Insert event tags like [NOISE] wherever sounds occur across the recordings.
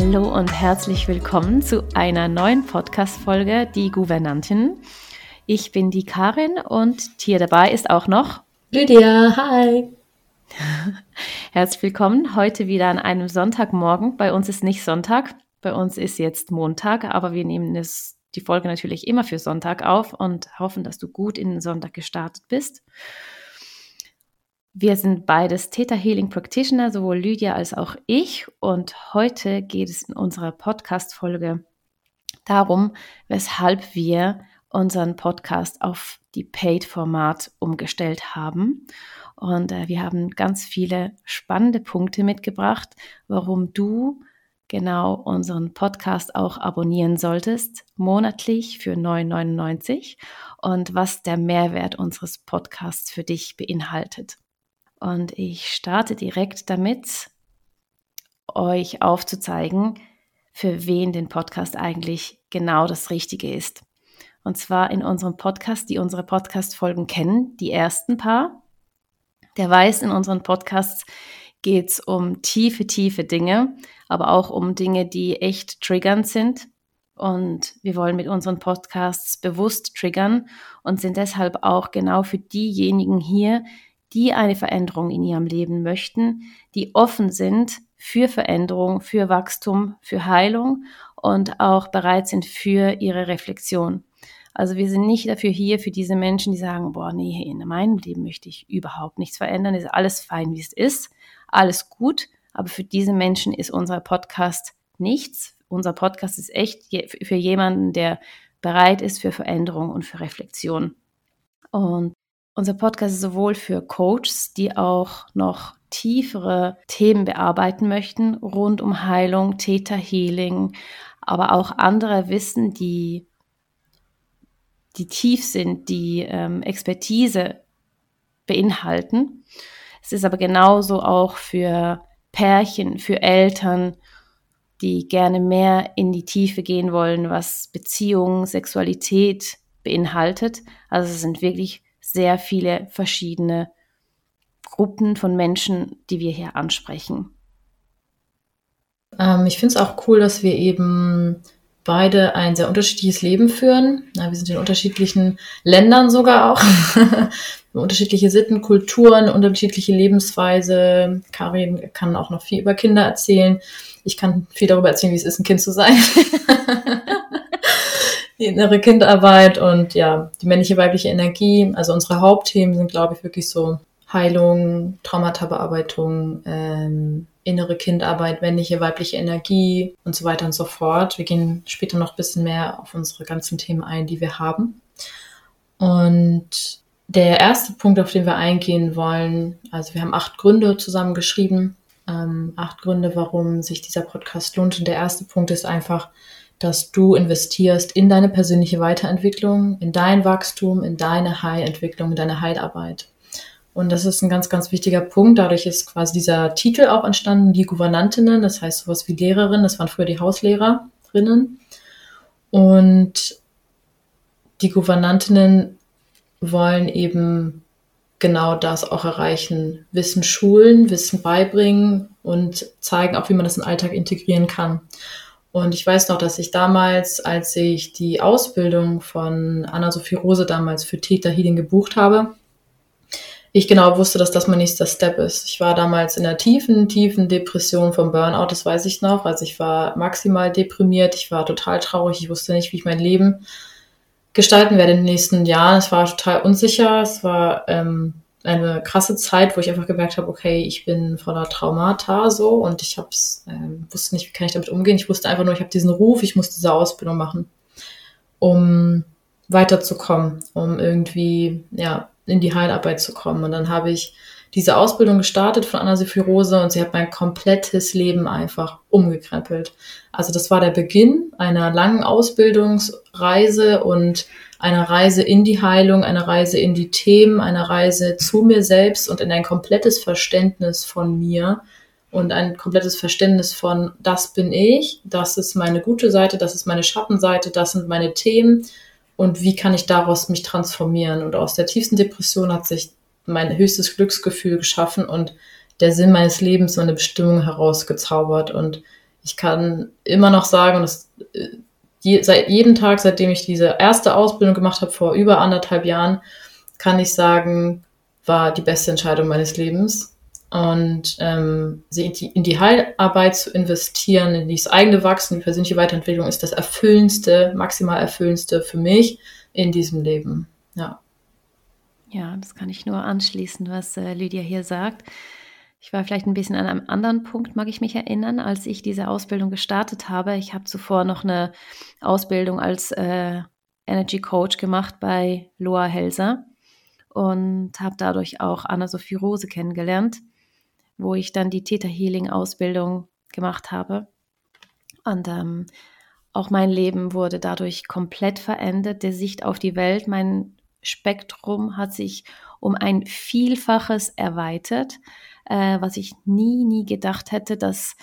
Hallo und herzlich willkommen zu einer neuen Podcast-Folge Die Gouvernantin. Ich bin die Karin und hier dabei ist auch noch Lydia. Hi. [LAUGHS] Herzlich willkommen heute wieder an einem Sonntagmorgen. Bei uns ist nicht Sonntag, bei uns ist jetzt Montag, aber wir nehmen es, die Folge natürlich immer für Sonntag auf und hoffen, dass du gut in den Sonntag gestartet bist. Wir sind beides Theta Healing Practitioner, sowohl Lydia als auch ich. Und heute geht es in unserer Podcast-Folge darum, weshalb wir unseren Podcast auf die Paid-Format umgestellt haben. Und äh, wir haben ganz viele spannende Punkte mitgebracht, warum du genau unseren Podcast auch abonnieren solltest, monatlich für 9,99 und was der Mehrwert unseres Podcasts für dich beinhaltet. Und ich starte direkt damit, euch aufzuzeigen, für wen den Podcast eigentlich genau das Richtige ist. Und zwar in unserem Podcast, die unsere Podcast-Folgen kennen, die ersten paar. Der weiß, in unseren Podcasts geht es um tiefe, tiefe Dinge, aber auch um Dinge, die echt triggernd sind. Und wir wollen mit unseren Podcasts bewusst triggern und sind deshalb auch genau für diejenigen hier, die eine Veränderung in ihrem Leben möchten, die offen sind für Veränderung, für Wachstum, für Heilung und auch bereit sind für ihre Reflexion. Also wir sind nicht dafür hier für diese Menschen, die sagen, boah, nee, in meinem Leben möchte ich überhaupt nichts verändern, ist alles fein, wie es ist, alles gut, aber für diese Menschen ist unser Podcast nichts. Unser Podcast ist echt für jemanden, der bereit ist für Veränderung und für Reflexion. Und unser Podcast ist sowohl für Coaches, die auch noch tiefere Themen bearbeiten möchten, rund um Heilung, Theta Healing, aber auch andere Wissen, die, die tief sind, die ähm, Expertise beinhalten. Es ist aber genauso auch für Pärchen, für Eltern, die gerne mehr in die Tiefe gehen wollen, was Beziehung, Sexualität beinhaltet. Also es sind wirklich sehr viele verschiedene Gruppen von Menschen, die wir hier ansprechen. Ähm, ich finde es auch cool, dass wir eben beide ein sehr unterschiedliches Leben führen. Ja, wir sind in unterschiedlichen Ländern sogar auch. [LAUGHS] unterschiedliche Sitten, Kulturen, unterschiedliche Lebensweise. Karin kann auch noch viel über Kinder erzählen. Ich kann viel darüber erzählen, wie es ist, ein Kind zu sein. [LAUGHS] die innere Kindarbeit und ja, die männliche, weibliche Energie. Also unsere Hauptthemen sind, glaube ich, wirklich so Heilung, Traumata-Bearbeitung, ähm, innere Kindarbeit, männliche, weibliche Energie und so weiter und so fort. Wir gehen später noch ein bisschen mehr auf unsere ganzen Themen ein, die wir haben. Und der erste Punkt, auf den wir eingehen wollen, also wir haben acht Gründe zusammengeschrieben, ähm, acht Gründe, warum sich dieser Podcast lohnt. Und der erste Punkt ist einfach, dass du investierst in deine persönliche Weiterentwicklung, in dein Wachstum, in deine Heilentwicklung, in deine Heilarbeit. Und das ist ein ganz, ganz wichtiger Punkt. Dadurch ist quasi dieser Titel auch entstanden, die Gouvernantinnen, das heißt sowas wie Lehrerin, das waren früher die Hauslehrerinnen. Und die Gouvernantinnen wollen eben genau das auch erreichen. Wissen schulen, Wissen beibringen und zeigen auch, wie man das in den Alltag integrieren kann. Und ich weiß noch, dass ich damals, als ich die Ausbildung von Anna-Sophie Rose damals für Theta Healing gebucht habe, ich genau wusste, dass das mein nächster Step ist. Ich war damals in einer tiefen, tiefen Depression vom Burnout, das weiß ich noch. Also ich war maximal deprimiert, ich war total traurig, ich wusste nicht, wie ich mein Leben gestalten werde in den nächsten Jahren. Es war total unsicher, es war ähm, eine krasse Zeit, wo ich einfach gemerkt habe, okay, ich bin voller Traumata so und ich hab's, ähm, wusste nicht, wie kann ich damit umgehen. Ich wusste einfach nur, ich habe diesen Ruf, ich muss diese Ausbildung machen, um weiterzukommen, um irgendwie ja in die Heilarbeit zu kommen. Und dann habe ich diese Ausbildung gestartet von Anna Rose und sie hat mein komplettes Leben einfach umgekrempelt. Also das war der Beginn einer langen Ausbildungsreise und einer Reise in die Heilung, einer Reise in die Themen, einer Reise zu mir selbst und in ein komplettes Verständnis von mir und ein komplettes Verständnis von, das bin ich, das ist meine gute Seite, das ist meine Schattenseite, das sind meine Themen und wie kann ich daraus mich transformieren. Und aus der tiefsten Depression hat sich mein höchstes Glücksgefühl geschaffen und der Sinn meines Lebens, meine Bestimmung herausgezaubert. Und Ich kann immer noch sagen, dass äh, je, seit jeden Tag, seitdem ich diese erste Ausbildung gemacht habe, vor über anderthalb Jahren, kann ich sagen, war die beste Entscheidung meines Lebens. Und ähm, in die Heilarbeit zu investieren, in das eigene Wachsen, die persönliche Weiterentwicklung ist das erfüllendste, maximal erfüllendste für mich in diesem Leben. Ja. Ja, das kann ich nur anschließen, was äh, Lydia hier sagt. Ich war vielleicht ein bisschen an einem anderen Punkt, mag ich mich erinnern, als ich diese Ausbildung gestartet habe. Ich habe zuvor noch eine Ausbildung als äh, Energy Coach gemacht bei Loa Helser und habe dadurch auch Anna-Sophie Rose kennengelernt, wo ich dann die Theta Healing Ausbildung gemacht habe. Und ähm, auch mein Leben wurde dadurch komplett verändert, der Sicht auf die Welt, mein Spektrum hat sich um ein Vielfaches erweitert äh, was ich nie, nie gedacht hätte, dass,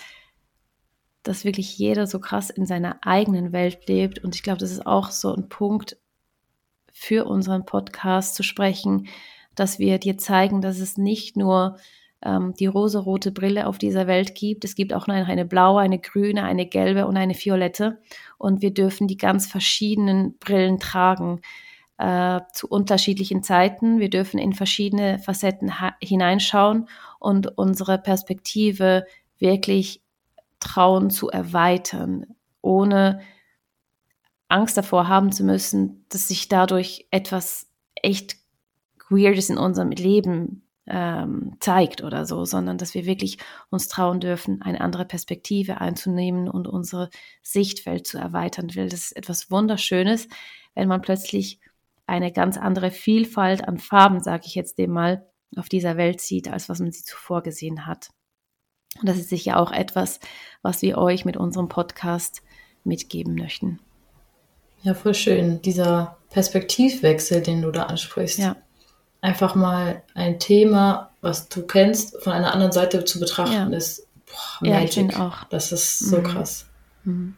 dass wirklich jeder so krass in seiner eigenen Welt lebt. Und ich glaube, das ist auch so ein Punkt für unseren Podcast zu sprechen, dass wir dir zeigen, dass es nicht nur ähm, die rosarote Brille auf dieser Welt gibt. Es gibt auch eine, eine blaue, eine grüne, eine gelbe und eine violette. Und wir dürfen die ganz verschiedenen Brillen tragen äh, zu unterschiedlichen Zeiten. Wir dürfen in verschiedene Facetten hineinschauen und unsere Perspektive wirklich trauen zu erweitern, ohne Angst davor haben zu müssen, dass sich dadurch etwas echt Weirdes in unserem Leben ähm, zeigt oder so, sondern dass wir wirklich uns trauen dürfen, eine andere Perspektive einzunehmen und unsere Sichtfeld zu erweitern. Weil das ist etwas Wunderschönes, wenn man plötzlich eine ganz andere Vielfalt an Farben, sage ich jetzt dem mal, auf dieser Welt sieht, als was man sie zuvor gesehen hat. Und das ist sicher auch etwas, was wir euch mit unserem Podcast mitgeben möchten. Ja, voll schön. Dieser Perspektivwechsel, den du da ansprichst. Ja. Einfach mal ein Thema, was du kennst, von einer anderen Seite zu betrachten, ja. ist boah, Magic. Ja, auch. Das ist so mhm. krass. Mhm.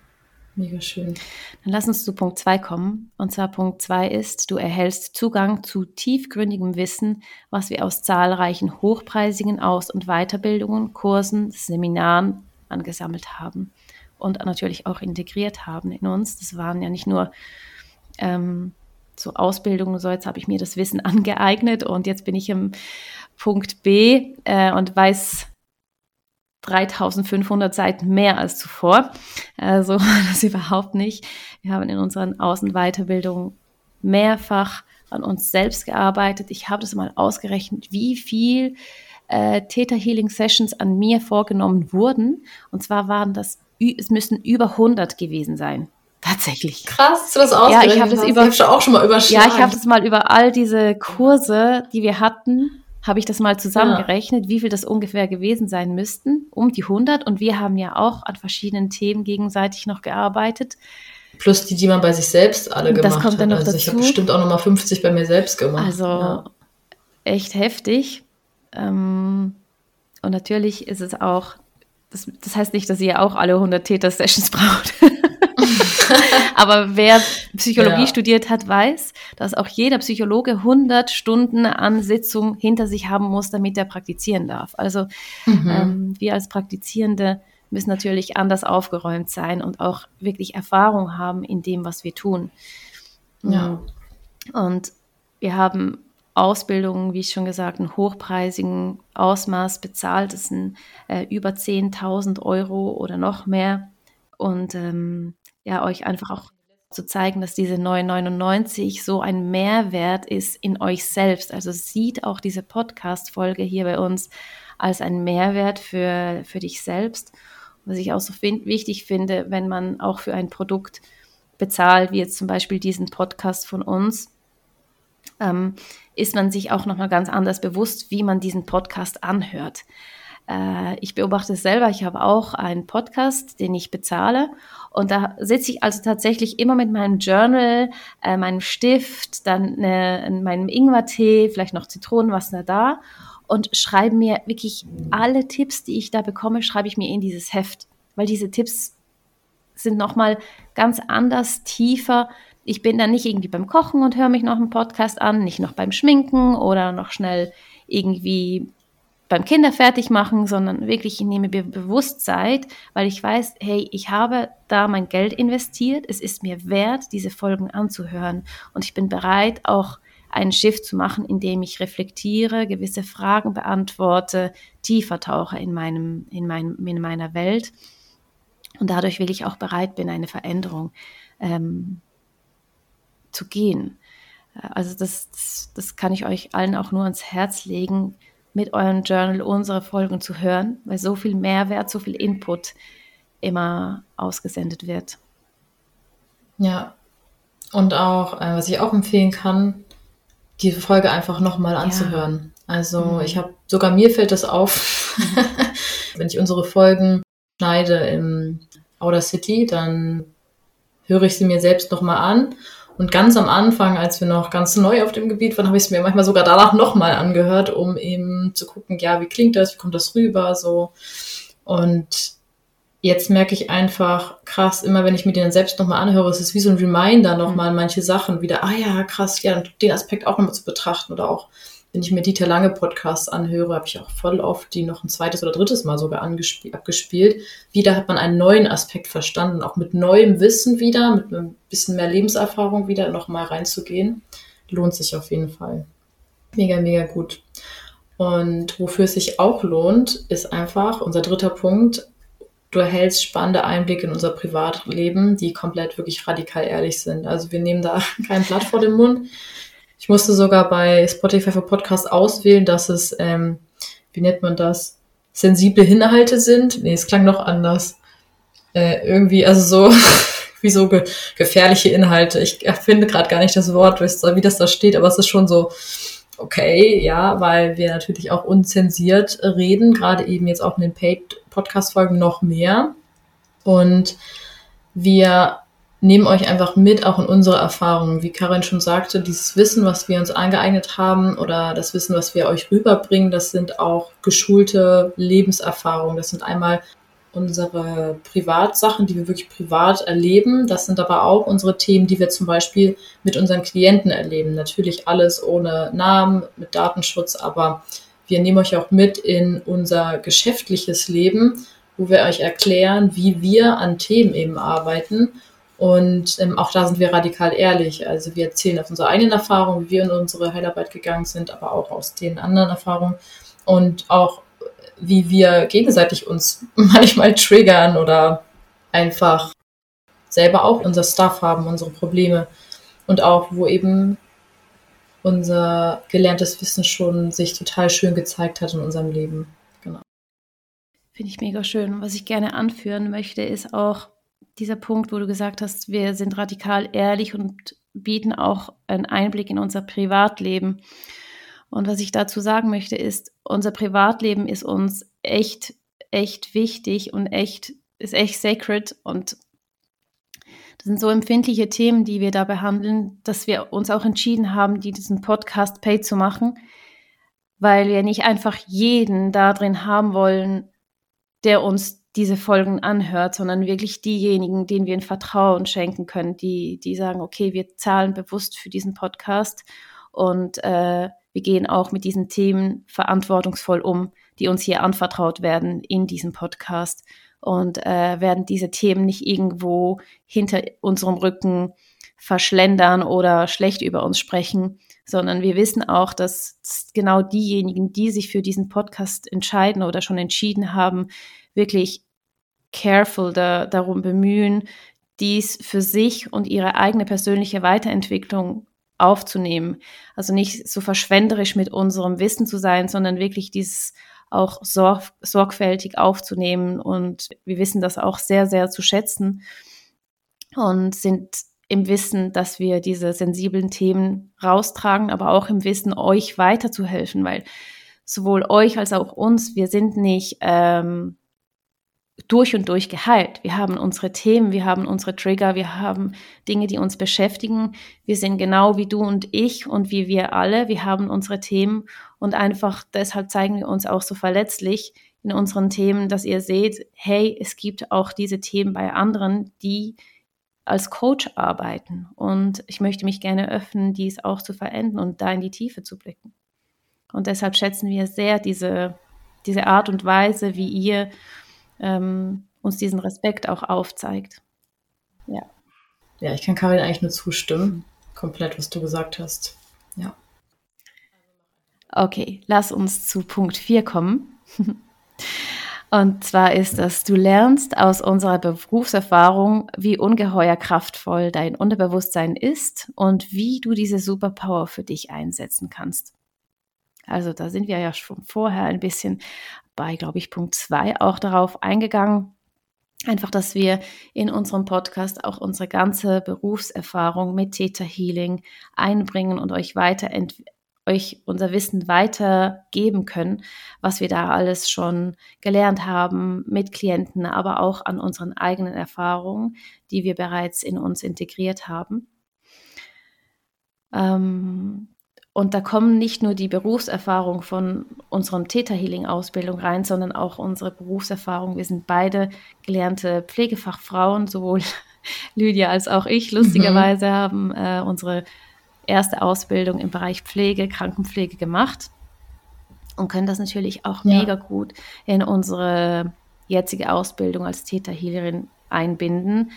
Mega schön. Dann lass uns zu Punkt 2 kommen. Und zwar Punkt 2 ist, du erhältst Zugang zu tiefgründigem Wissen, was wir aus zahlreichen hochpreisigen Aus- und Weiterbildungen, Kursen, Seminaren angesammelt haben und natürlich auch integriert haben in uns. Das waren ja nicht nur ähm, so Ausbildungen, so jetzt habe ich mir das Wissen [LAUGHS] angeeignet und jetzt bin ich im Punkt B äh, und weiß 3500 Seiten mehr als zuvor. Also [LAUGHS] das überhaupt nicht. Wir haben in unseren Außenweiterbildungen mehrfach an uns selbst gearbeitet. Ich habe das mal ausgerechnet, wie viel äh, Theta Healing Sessions an mir vorgenommen wurden. Und zwar waren das, es müssen über 100 gewesen sein. Tatsächlich. Krass, dass du das ausgerechnet ja, ich habe das über, ich auch schon mal überschlagen. Ja, ich habe das mal über all diese Kurse, die wir hatten, habe ich das mal zusammengerechnet, ja. wie viel das ungefähr gewesen sein müssten, um die 100. Und wir haben ja auch an verschiedenen Themen gegenseitig noch gearbeitet. Plus die, die man bei sich selbst alle gemacht das kommt dann noch hat. Also dazu. ich habe bestimmt auch noch mal 50 bei mir selbst gemacht. Also ja. echt heftig. Ähm, und natürlich ist es auch, das, das heißt nicht, dass ihr auch alle 100 Täter-Sessions [LAUGHS] braucht. [LAUGHS] Aber wer Psychologie ja. studiert hat, weiß, dass auch jeder Psychologe 100 Stunden an Sitzung hinter sich haben muss, damit er praktizieren darf. Also mhm. ähm, wir als Praktizierende müssen natürlich anders aufgeräumt sein und auch wirklich Erfahrung haben in dem, was wir tun. Ja. Und wir haben Ausbildungen, wie ich schon gesagt, in hochpreisigen Ausmaß bezahlt. Das sind äh, über 10.000 Euro oder noch mehr. Und ähm, ja, euch einfach auch zu zeigen, dass diese 999 so ein Mehrwert ist in euch selbst. Also sieht auch diese Podcast-Folge hier bei uns als ein Mehrwert für, für dich selbst. Was ich auch so find, wichtig finde, wenn man auch für ein Produkt bezahlt, wie jetzt zum Beispiel diesen Podcast von uns, ähm, ist man sich auch nochmal ganz anders bewusst, wie man diesen Podcast anhört. Äh, ich beobachte es selber, ich habe auch einen Podcast, den ich bezahle. Und da sitze ich also tatsächlich immer mit meinem Journal, äh, meinem Stift, dann äh, meinem Ingwertee, vielleicht noch Zitronenwasser da und schreibe mir wirklich alle Tipps, die ich da bekomme, schreibe ich mir in dieses Heft, weil diese Tipps sind nochmal ganz anders, tiefer. Ich bin dann nicht irgendwie beim Kochen und höre mich noch einen Podcast an, nicht noch beim Schminken oder noch schnell irgendwie beim Kinder fertig machen, sondern wirklich ich nehme mir bewusst Zeit, weil ich weiß, hey, ich habe da mein Geld investiert, es ist mir wert, diese Folgen anzuhören. Und ich bin bereit, auch einen Shift zu machen, indem ich reflektiere, gewisse Fragen beantworte, tiefer tauche in, meinem, in, meinem, in meiner Welt. Und dadurch will ich auch bereit bin, eine Veränderung ähm, zu gehen. Also das, das, das kann ich euch allen auch nur ans Herz legen, mit eurem Journal unsere Folgen zu hören, weil so viel Mehrwert, so viel Input immer ausgesendet wird. Ja, und auch, äh, was ich auch empfehlen kann, diese Folge einfach nochmal anzuhören. Ja. Also mhm. ich habe, sogar mir fällt das auf, [LAUGHS] wenn ich unsere Folgen schneide im Outer City, dann höre ich sie mir selbst nochmal an und ganz am Anfang, als wir noch ganz neu auf dem Gebiet waren, habe ich es mir manchmal sogar danach nochmal angehört, um eben zu gucken, ja, wie klingt das, wie kommt das rüber, so. Und jetzt merke ich einfach, krass, immer wenn ich mir den selbst nochmal anhöre, es ist wie so ein Reminder nochmal, mhm. manche Sachen wieder, ah ja, krass, ja, den Aspekt auch nochmal zu betrachten oder auch wenn ich mir Dieter Lange Podcasts anhöre, habe ich auch voll oft die noch ein zweites oder drittes Mal sogar abgespielt. Wieder hat man einen neuen Aspekt verstanden, auch mit neuem Wissen wieder, mit einem bisschen mehr Lebenserfahrung wieder nochmal reinzugehen. Lohnt sich auf jeden Fall. Mega, mega gut. Und wofür es sich auch lohnt, ist einfach unser dritter Punkt. Du erhältst spannende Einblicke in unser Privatleben, die komplett wirklich radikal ehrlich sind. Also wir nehmen da [LAUGHS] kein Blatt vor den Mund. Ich musste sogar bei Spotify für Podcast auswählen, dass es, ähm, wie nennt man das, sensible Inhalte sind. Nee, es klang noch anders. Äh, irgendwie, also so, [LAUGHS] wie so ge gefährliche Inhalte. Ich finde gerade gar nicht das Wort, wie das da steht, aber es ist schon so, okay, ja, weil wir natürlich auch unzensiert reden, gerade eben jetzt auch in den Paid-Podcast-Folgen noch mehr. Und wir nehmen euch einfach mit, auch in unsere Erfahrungen. Wie Karin schon sagte, dieses Wissen, was wir uns angeeignet haben oder das Wissen, was wir euch rüberbringen, das sind auch geschulte Lebenserfahrungen. Das sind einmal unsere Privatsachen, die wir wirklich privat erleben. Das sind aber auch unsere Themen, die wir zum Beispiel mit unseren Klienten erleben. Natürlich alles ohne Namen, mit Datenschutz, aber wir nehmen euch auch mit in unser geschäftliches Leben, wo wir euch erklären, wie wir an Themen eben arbeiten und ähm, auch da sind wir radikal ehrlich. Also wir erzählen aus unserer eigenen Erfahrung, wie wir in unsere Heilarbeit gegangen sind, aber auch aus den anderen Erfahrungen und auch wie wir gegenseitig uns [LAUGHS] manchmal triggern oder einfach selber auch unser Stuff haben, unsere Probleme und auch wo eben unser gelerntes Wissen schon sich total schön gezeigt hat in unserem Leben. Genau. Finde ich mega schön. Was ich gerne anführen möchte, ist auch, dieser Punkt, wo du gesagt hast, wir sind radikal ehrlich und bieten auch einen Einblick in unser Privatleben. Und was ich dazu sagen möchte, ist, unser Privatleben ist uns echt, echt wichtig und echt, ist echt sacred. Und das sind so empfindliche Themen, die wir da behandeln, dass wir uns auch entschieden haben, diesen Podcast Pay zu machen, weil wir nicht einfach jeden da drin haben wollen, der uns diese Folgen anhört, sondern wirklich diejenigen, denen wir ein Vertrauen schenken können, die, die sagen, okay, wir zahlen bewusst für diesen Podcast und äh, wir gehen auch mit diesen Themen verantwortungsvoll um, die uns hier anvertraut werden in diesem Podcast und äh, werden diese Themen nicht irgendwo hinter unserem Rücken verschlendern oder schlecht über uns sprechen, sondern wir wissen auch, dass genau diejenigen, die sich für diesen Podcast entscheiden oder schon entschieden haben, wirklich careful da, darum bemühen, dies für sich und ihre eigene persönliche Weiterentwicklung aufzunehmen. Also nicht so verschwenderisch mit unserem Wissen zu sein, sondern wirklich dieses auch sorg sorgfältig aufzunehmen. Und wir wissen das auch sehr, sehr zu schätzen und sind im Wissen, dass wir diese sensiblen Themen raustragen, aber auch im Wissen, euch weiterzuhelfen, weil sowohl euch als auch uns, wir sind nicht ähm, durch und durch geheilt. Wir haben unsere Themen, wir haben unsere Trigger, wir haben Dinge, die uns beschäftigen. Wir sind genau wie du und ich und wie wir alle. Wir haben unsere Themen und einfach deshalb zeigen wir uns auch so verletzlich in unseren Themen, dass ihr seht, hey, es gibt auch diese Themen bei anderen, die als Coach arbeiten. Und ich möchte mich gerne öffnen, dies auch zu verändern und da in die Tiefe zu blicken. Und deshalb schätzen wir sehr diese diese Art und Weise, wie ihr ähm, uns diesen Respekt auch aufzeigt. Ja. Ja, ich kann Karin eigentlich nur zustimmen. Komplett, was du gesagt hast. Ja. Okay, lass uns zu Punkt 4 kommen. [LAUGHS] Und zwar ist das, du lernst aus unserer Berufserfahrung, wie ungeheuer kraftvoll dein Unterbewusstsein ist und wie du diese Superpower für dich einsetzen kannst. Also da sind wir ja schon vorher ein bisschen bei, glaube ich, Punkt 2 auch darauf eingegangen. Einfach, dass wir in unserem Podcast auch unsere ganze Berufserfahrung mit Theta Healing einbringen und euch weiterentwickeln euch unser Wissen weitergeben können, was wir da alles schon gelernt haben mit Klienten, aber auch an unseren eigenen Erfahrungen, die wir bereits in uns integriert haben. Ähm, und da kommen nicht nur die Berufserfahrung von unserem Theta Healing Ausbildung rein, sondern auch unsere Berufserfahrung. Wir sind beide gelernte Pflegefachfrauen, sowohl [LAUGHS] Lydia als auch ich. Lustigerweise mhm. haben äh, unsere erste Ausbildung im Bereich Pflege, Krankenpflege gemacht und können das natürlich auch ja. mega gut in unsere jetzige Ausbildung als Theta-Healerin einbinden.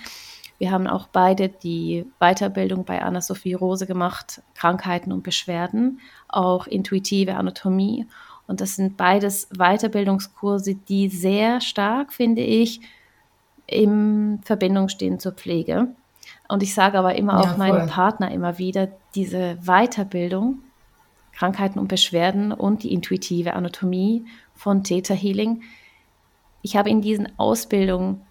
Wir haben auch beide die Weiterbildung bei Anna-Sophie Rose gemacht, Krankheiten und Beschwerden, auch intuitive Anatomie. Und das sind beides Weiterbildungskurse, die sehr stark, finde ich, in Verbindung stehen zur Pflege. Und ich sage aber immer ja, auch meinem Partner immer wieder, diese Weiterbildung, Krankheiten und Beschwerden und die intuitive Anatomie von Theta Healing. Ich habe in diesen Ausbildungen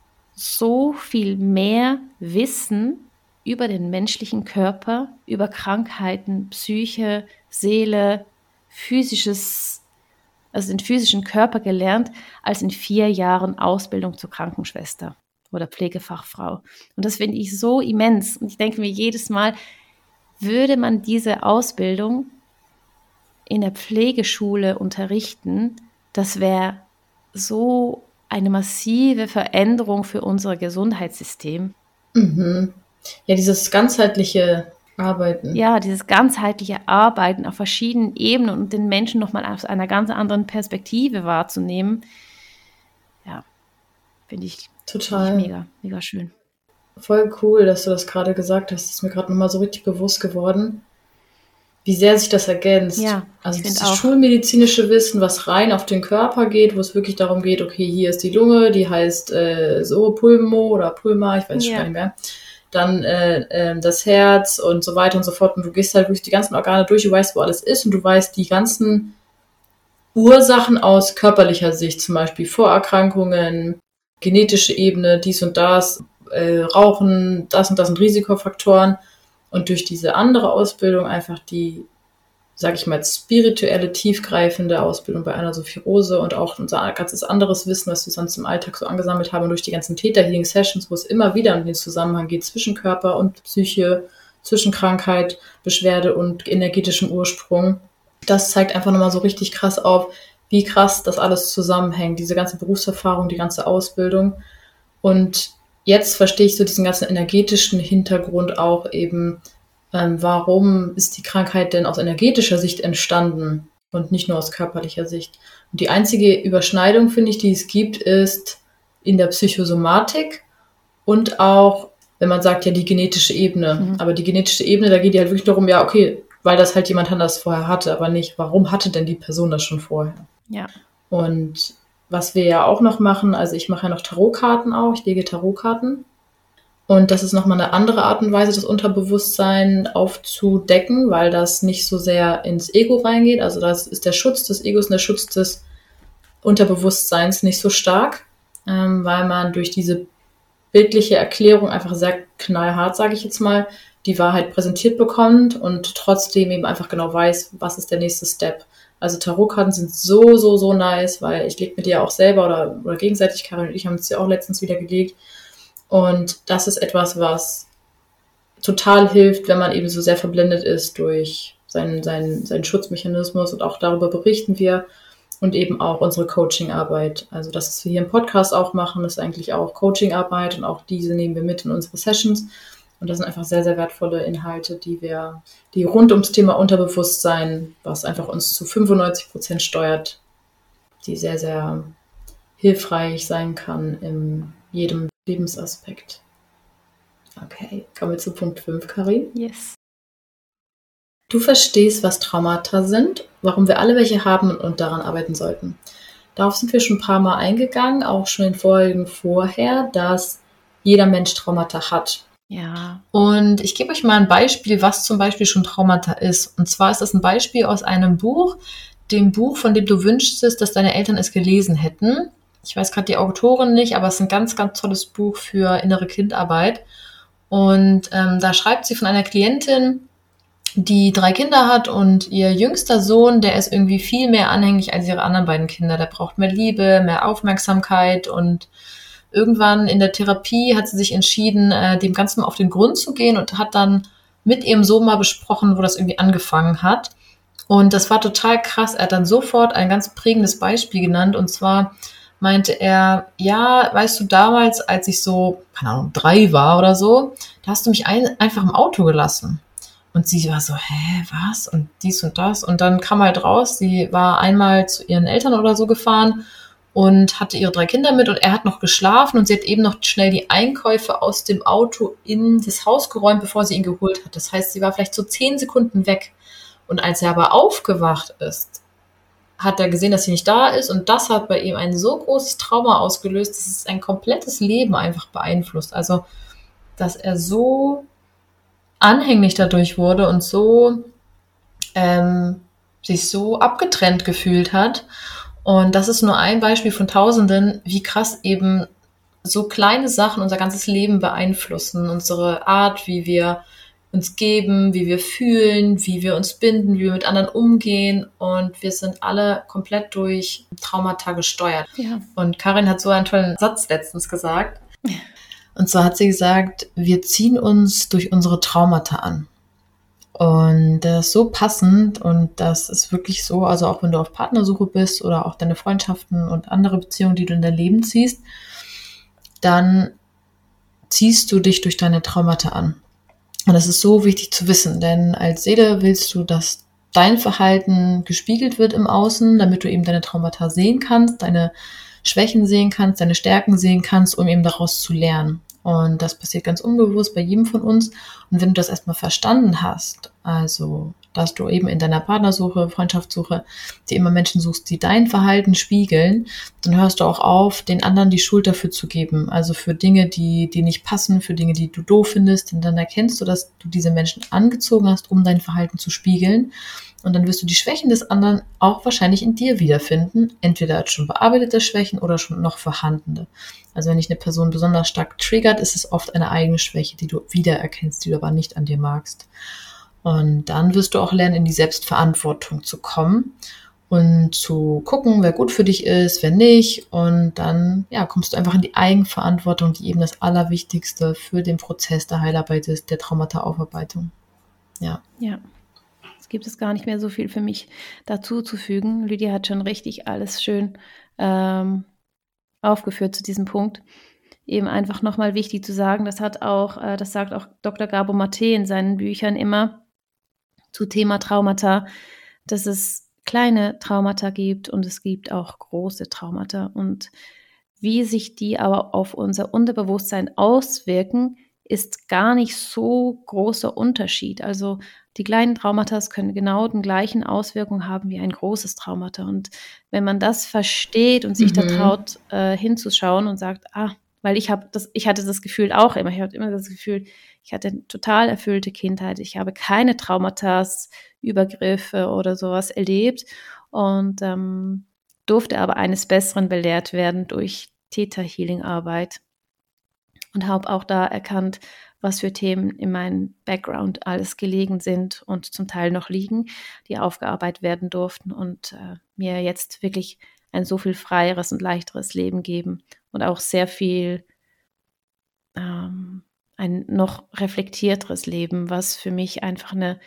so viel mehr Wissen über den menschlichen Körper, über Krankheiten, Psyche, Seele, physisches, also den physischen Körper gelernt, als in vier Jahren Ausbildung zur Krankenschwester oder Pflegefachfrau. Und das finde ich so immens. Und ich denke mir jedes Mal, würde man diese Ausbildung in der Pflegeschule unterrichten, das wäre so eine massive Veränderung für unser Gesundheitssystem. Mhm. Ja, dieses ganzheitliche Arbeiten. Ja, dieses ganzheitliche Arbeiten auf verschiedenen Ebenen und den Menschen nochmal aus einer ganz anderen Perspektive wahrzunehmen. Ja, finde ich Total. Mega, mega schön. Voll cool, dass du das gerade gesagt hast. Das ist mir gerade nochmal so richtig bewusst geworden, wie sehr sich das ergänzt. Ja, also das auch. schulmedizinische Wissen, was rein auf den Körper geht, wo es wirklich darum geht, okay, hier ist die Lunge, die heißt äh, so Pulmo oder Pulma, ich weiß ja. gar nicht mehr. Dann äh, äh, das Herz und so weiter und so fort. Und du gehst halt wirklich die ganzen Organe durch, du weißt, wo alles ist und du weißt die ganzen Ursachen aus körperlicher Sicht, zum Beispiel Vorerkrankungen, genetische Ebene, dies und das, äh, Rauchen, das und das sind Risikofaktoren. Und durch diese andere Ausbildung einfach die, sag ich mal, spirituelle, tiefgreifende Ausbildung bei einer Sophirose und auch unser ganzes anderes Wissen, was wir sonst im Alltag so angesammelt haben, und durch die ganzen Theta-Healing-Sessions, wo es immer wieder um den Zusammenhang geht zwischen Körper und Psyche, zwischen Krankheit, Beschwerde und energetischem Ursprung. Das zeigt einfach nochmal so richtig krass auf, wie krass das alles zusammenhängt, diese ganze Berufserfahrung, die ganze Ausbildung. Und jetzt verstehe ich so diesen ganzen energetischen Hintergrund auch eben, ähm, warum ist die Krankheit denn aus energetischer Sicht entstanden und nicht nur aus körperlicher Sicht. Und die einzige Überschneidung, finde ich, die es gibt, ist in der Psychosomatik und auch, wenn man sagt, ja, die genetische Ebene. Mhm. Aber die genetische Ebene, da geht ja halt wirklich darum, ja, okay, weil das halt jemand anders vorher hatte, aber nicht, warum hatte denn die Person das schon vorher? Ja. Und was wir ja auch noch machen, also ich mache ja noch Tarotkarten auch, ich lege Tarotkarten. Und das ist nochmal eine andere Art und Weise, das Unterbewusstsein aufzudecken, weil das nicht so sehr ins Ego reingeht. Also das ist der Schutz des Egos und der Schutz des Unterbewusstseins nicht so stark, ähm, weil man durch diese bildliche Erklärung einfach sehr knallhart, sage ich jetzt mal, die Wahrheit präsentiert bekommt und trotzdem eben einfach genau weiß, was ist der nächste Step. Also Tarotkarten sind so, so, so nice, weil ich lege mit dir auch selber oder, oder gegenseitig, Karin und ich haben es ja auch letztens wieder gelegt. Und das ist etwas, was total hilft, wenn man eben so sehr verblendet ist durch seinen, seinen, seinen Schutzmechanismus und auch darüber berichten wir und eben auch unsere Coaching-Arbeit. Also das, was wir hier im Podcast auch machen, ist eigentlich auch Coaching-Arbeit und auch diese nehmen wir mit in unsere Sessions. Und das sind einfach sehr, sehr wertvolle Inhalte, die wir, die rund ums Thema Unterbewusstsein, was einfach uns zu 95 Prozent steuert, die sehr, sehr hilfreich sein kann in jedem Lebensaspekt. Okay, kommen wir zu Punkt 5, Karin. Yes. Du verstehst, was Traumata sind, warum wir alle welche haben und daran arbeiten sollten. Darauf sind wir schon ein paar Mal eingegangen, auch schon in Folgen vorher, dass jeder Mensch Traumata hat. Ja. Und ich gebe euch mal ein Beispiel, was zum Beispiel schon Traumata ist. Und zwar ist das ein Beispiel aus einem Buch, dem Buch, von dem du wünschtest, dass deine Eltern es gelesen hätten. Ich weiß gerade die Autorin nicht, aber es ist ein ganz, ganz tolles Buch für innere Kindarbeit. Und ähm, da schreibt sie von einer Klientin, die drei Kinder hat und ihr jüngster Sohn, der ist irgendwie viel mehr anhänglich als ihre anderen beiden Kinder. Der braucht mehr Liebe, mehr Aufmerksamkeit und irgendwann in der Therapie hat sie sich entschieden, äh, dem Ganzen auf den Grund zu gehen und hat dann mit ihrem Sohn mal besprochen, wo das irgendwie angefangen hat. Und das war total krass. Er hat dann sofort ein ganz prägendes Beispiel genannt und zwar meinte er, ja, weißt du, damals, als ich so, keine Ahnung, drei war oder so, da hast du mich ein, einfach im Auto gelassen. Und sie war so, hä, was? Und dies und das. Und dann kam halt raus, sie war einmal zu ihren Eltern oder so gefahren und hatte ihre drei Kinder mit und er hat noch geschlafen und sie hat eben noch schnell die Einkäufe aus dem Auto in das Haus geräumt, bevor sie ihn geholt hat. Das heißt, sie war vielleicht so zehn Sekunden weg. Und als er aber aufgewacht ist, hat er gesehen, dass sie nicht da ist und das hat bei ihm ein so großes Trauma ausgelöst, dass es ein komplettes Leben einfach beeinflusst. Also, dass er so anhänglich dadurch wurde und so ähm, sich so abgetrennt gefühlt hat. Und das ist nur ein Beispiel von Tausenden, wie krass eben so kleine Sachen unser ganzes Leben beeinflussen, unsere Art, wie wir uns geben, wie wir fühlen, wie wir uns binden, wie wir mit anderen umgehen. Und wir sind alle komplett durch Traumata gesteuert. Ja. Und Karin hat so einen tollen Satz letztens gesagt. [LAUGHS] Und zwar hat sie gesagt, wir ziehen uns durch unsere Traumata an. Und das ist so passend und das ist wirklich so, also auch wenn du auf Partnersuche bist oder auch deine Freundschaften und andere Beziehungen, die du in dein Leben ziehst, dann ziehst du dich durch deine Traumata an. Und das ist so wichtig zu wissen, denn als Seele willst du, dass dein Verhalten gespiegelt wird im Außen, damit du eben deine Traumata sehen kannst, deine Schwächen sehen kannst, deine Stärken sehen kannst, um eben daraus zu lernen. Und das passiert ganz unbewusst bei jedem von uns. Und wenn du das erstmal verstanden hast, also dass du eben in deiner Partnersuche, Freundschaftssuche, die immer Menschen suchst, die dein Verhalten spiegeln, dann hörst du auch auf, den anderen die Schuld dafür zu geben. Also für Dinge, die, die nicht passen, für Dinge, die du doof findest, denn dann erkennst du, dass du diese Menschen angezogen hast, um dein Verhalten zu spiegeln. Und dann wirst du die Schwächen des anderen auch wahrscheinlich in dir wiederfinden, entweder als schon bearbeitete Schwächen oder schon noch vorhandene. Also wenn dich eine Person besonders stark triggert, ist es oft eine eigene Schwäche, die du wiedererkennst, die du aber nicht an dir magst. Und dann wirst du auch lernen, in die Selbstverantwortung zu kommen und zu gucken, wer gut für dich ist, wer nicht. Und dann ja, kommst du einfach in die Eigenverantwortung, die eben das Allerwichtigste für den Prozess der Heilarbeit ist, der Traumata-Aufarbeitung. Ja. Ja. Gibt es gar nicht mehr so viel für mich dazu zu fügen. Lydia hat schon richtig alles schön ähm, aufgeführt zu diesem Punkt. Eben einfach nochmal wichtig zu sagen, das hat auch, äh, das sagt auch Dr. Gabo Mate in seinen Büchern immer zu Thema Traumata, dass es kleine Traumata gibt und es gibt auch große Traumata. Und wie sich die aber auf unser Unterbewusstsein auswirken, ist gar nicht so großer Unterschied. Also die kleinen Traumata können genau den gleichen Auswirkungen haben wie ein großes Traumata. Und wenn man das versteht und sich mhm. da traut, äh, hinzuschauen und sagt, ah, weil ich habe das, ich hatte das Gefühl auch immer, ich hatte immer das Gefühl, ich hatte eine total erfüllte Kindheit, ich habe keine Traumata, Übergriffe oder sowas erlebt und ähm, durfte aber eines Besseren belehrt werden durch Theta Healing Arbeit und habe auch da erkannt, was für Themen in meinem Background alles gelegen sind und zum Teil noch liegen, die aufgearbeitet werden durften und äh, mir jetzt wirklich ein so viel freieres und leichteres Leben geben und auch sehr viel ähm, ein noch reflektierteres Leben, was für mich einfach eine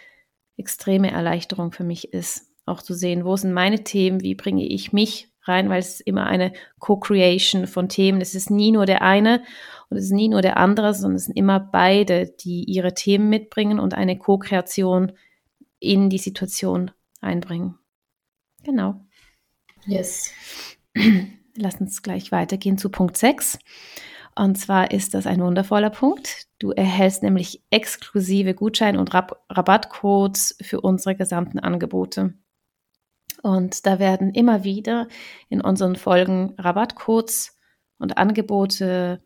extreme Erleichterung für mich ist, auch zu sehen, wo sind meine Themen, wie bringe ich mich rein, weil es ist immer eine Co-Creation von Themen. Es ist nie nur der eine und es ist nie nur der andere, sondern es sind immer beide, die ihre Themen mitbringen und eine Co-Kreation in die Situation einbringen. Genau. Yes. Lass uns gleich weitergehen zu Punkt 6. Und zwar ist das ein wundervoller Punkt. Du erhältst nämlich exklusive Gutschein- und Rab Rabattcodes für unsere gesamten Angebote. Und da werden immer wieder in unseren Folgen Rabattcodes und Angebote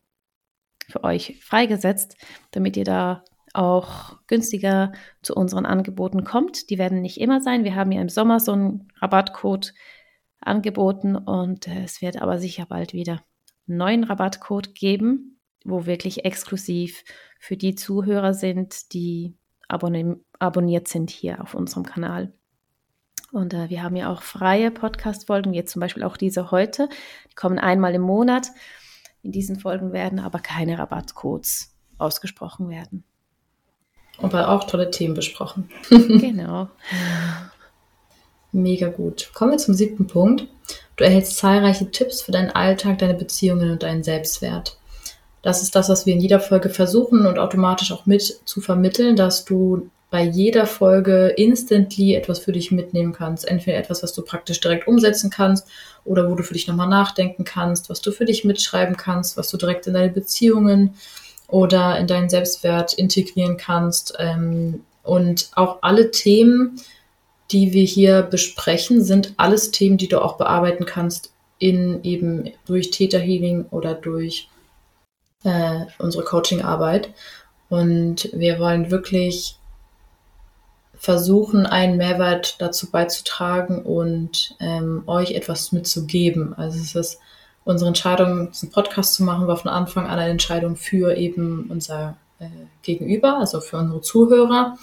für euch freigesetzt, damit ihr da auch günstiger zu unseren Angeboten kommt. Die werden nicht immer sein. Wir haben ja im Sommer so einen Rabattcode angeboten und es wird aber sicher bald wieder einen neuen Rabattcode geben, wo wirklich exklusiv für die Zuhörer sind, die abonni abonniert sind hier auf unserem Kanal. Und äh, wir haben ja auch freie Podcast-Folgen, jetzt zum Beispiel auch diese heute. Die kommen einmal im Monat. In diesen Folgen werden aber keine Rabattcodes ausgesprochen werden. Aber auch tolle Themen besprochen. [LAUGHS] genau. Mega gut. Kommen wir zum siebten Punkt. Du erhältst zahlreiche Tipps für deinen Alltag, deine Beziehungen und deinen Selbstwert. Das ist das, was wir in jeder Folge versuchen und automatisch auch mit zu vermitteln, dass du bei jeder Folge instantly etwas für dich mitnehmen kannst. Entweder etwas, was du praktisch direkt umsetzen kannst oder wo du für dich nochmal nachdenken kannst, was du für dich mitschreiben kannst, was du direkt in deine Beziehungen oder in deinen Selbstwert integrieren kannst. Ähm, und auch alle Themen, die wir hier besprechen, sind alles Themen, die du auch bearbeiten kannst in eben durch Theta Healing oder durch äh, unsere Coaching-Arbeit. Und wir wollen wirklich versuchen, einen Mehrwert dazu beizutragen und ähm, euch etwas mitzugeben. Also es ist unsere Entscheidung, diesen Podcast zu machen, war von Anfang an eine Entscheidung für eben unser äh, Gegenüber, also für unsere Zuhörer.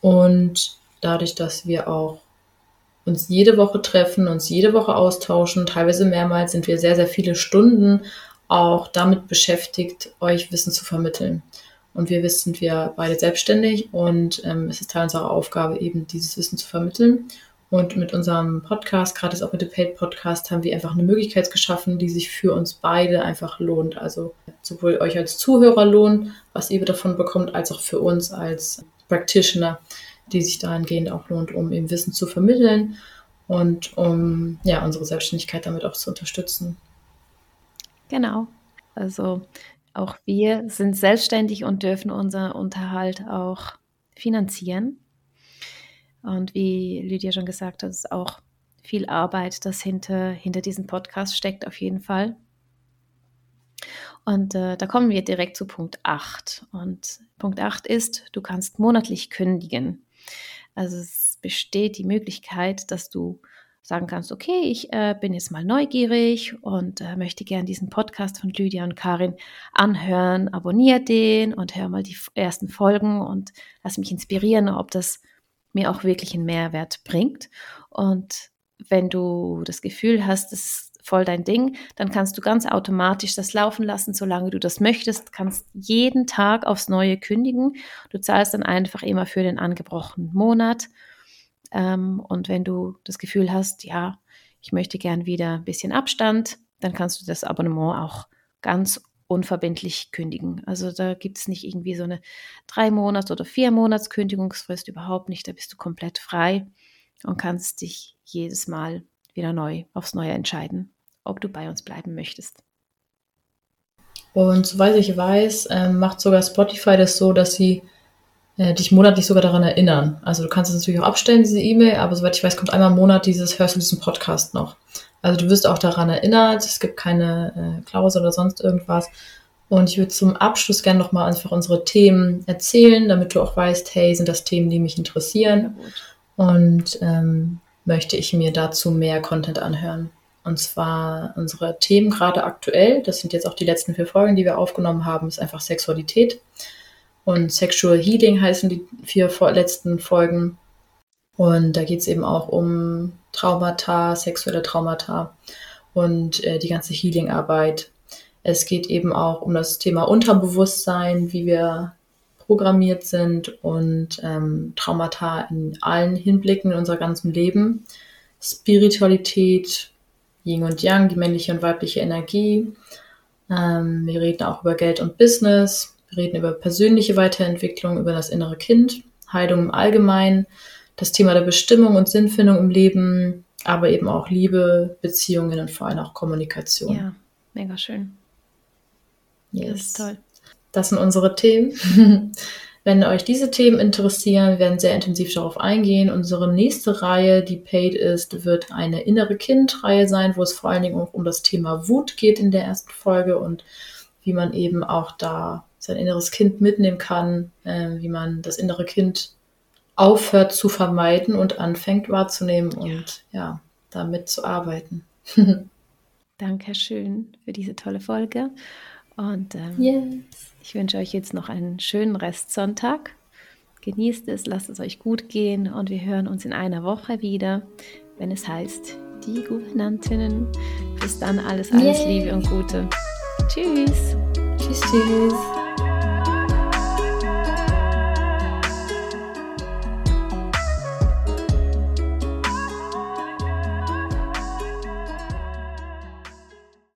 Und dadurch, dass wir auch uns jede Woche treffen, uns jede Woche austauschen, teilweise mehrmals, sind wir sehr, sehr viele Stunden auch damit beschäftigt, euch Wissen zu vermitteln. Und wir sind wir beide selbstständig und ähm, es ist Teil unserer Aufgabe, eben dieses Wissen zu vermitteln. Und mit unserem Podcast, gerade auch mit dem Paid Podcast, haben wir einfach eine Möglichkeit geschaffen, die sich für uns beide einfach lohnt. Also sowohl euch als Zuhörer lohnt, was ihr davon bekommt, als auch für uns als Practitioner, die sich dahingehend auch lohnt, um eben Wissen zu vermitteln und um ja unsere Selbstständigkeit damit auch zu unterstützen. Genau. Also auch wir sind selbstständig und dürfen unser Unterhalt auch finanzieren. Und wie Lydia schon gesagt hat, ist auch viel Arbeit, das hinter, hinter diesem Podcast steckt, auf jeden Fall. Und äh, da kommen wir direkt zu Punkt 8. Und Punkt 8 ist, du kannst monatlich kündigen. Also es besteht die Möglichkeit, dass du sagen kannst, okay, ich äh, bin jetzt mal neugierig und äh, möchte gern diesen Podcast von Lydia und Karin anhören, abonniere den und hör mal die ersten Folgen und lass mich inspirieren, ob das mir auch wirklich einen Mehrwert bringt. Und wenn du das Gefühl hast, das ist voll dein Ding, dann kannst du ganz automatisch das laufen lassen, solange du das möchtest, kannst jeden Tag aufs Neue kündigen. Du zahlst dann einfach immer für den angebrochenen Monat ähm, und wenn du das Gefühl hast, ja, ich möchte gern wieder ein bisschen Abstand, dann kannst du das Abonnement auch ganz unverbindlich kündigen. Also da gibt es nicht irgendwie so eine drei Monats- oder vier Monats Kündigungsfrist überhaupt nicht. Da bist du komplett frei und kannst dich jedes Mal wieder neu aufs Neue entscheiden, ob du bei uns bleiben möchtest. Und soweit ich weiß, ähm, macht sogar Spotify das so, dass sie äh, dich monatlich sogar daran erinnern. Also du kannst es natürlich auch abstellen, diese E-Mail, aber soweit ich weiß, kommt einmal im Monat dieses, hörst du diesen Podcast noch. Also du wirst auch daran erinnert, es gibt keine äh, Klausel oder sonst irgendwas. Und ich würde zum Abschluss gerne nochmal einfach unsere Themen erzählen, damit du auch weißt, hey, sind das Themen, die mich interessieren? Und ähm, möchte ich mir dazu mehr Content anhören. Und zwar unsere Themen gerade aktuell, das sind jetzt auch die letzten vier Folgen, die wir aufgenommen haben, ist einfach Sexualität und Sexual Healing heißen die vier letzten Folgen. Und da geht es eben auch um Traumata, sexuelle Traumata und äh, die ganze Healing-Arbeit. Es geht eben auch um das Thema Unterbewusstsein, wie wir programmiert sind und ähm, Traumata in allen Hinblicken in unser ganzem Leben. Spiritualität, Yin und Yang, die männliche und weibliche Energie. Ähm, wir reden auch über Geld und Business, reden über persönliche Weiterentwicklung, über das innere Kind, Heilung im Allgemeinen, das Thema der Bestimmung und Sinnfindung im Leben, aber eben auch Liebe, Beziehungen und vor allem auch Kommunikation. Ja, mega schön. Yes. Das ist toll. Das sind unsere Themen. [LAUGHS] Wenn euch diese Themen interessieren, werden sehr intensiv darauf eingehen. Unsere nächste Reihe, die paid ist, wird eine innere Kind-Reihe sein, wo es vor allen Dingen auch um das Thema Wut geht in der ersten Folge und wie man eben auch da sein inneres Kind mitnehmen kann, äh, wie man das innere Kind aufhört zu vermeiden und anfängt wahrzunehmen und ja, damit zu arbeiten. [LAUGHS] Dankeschön für diese tolle Folge. Und ähm, yes. ich wünsche euch jetzt noch einen schönen Restsonntag. Genießt es, lasst es euch gut gehen und wir hören uns in einer Woche wieder, wenn es heißt, die Gouvernantinnen. Bis dann alles, alles yes. Liebe und Gute. Tschüss. Tschüss, tschüss.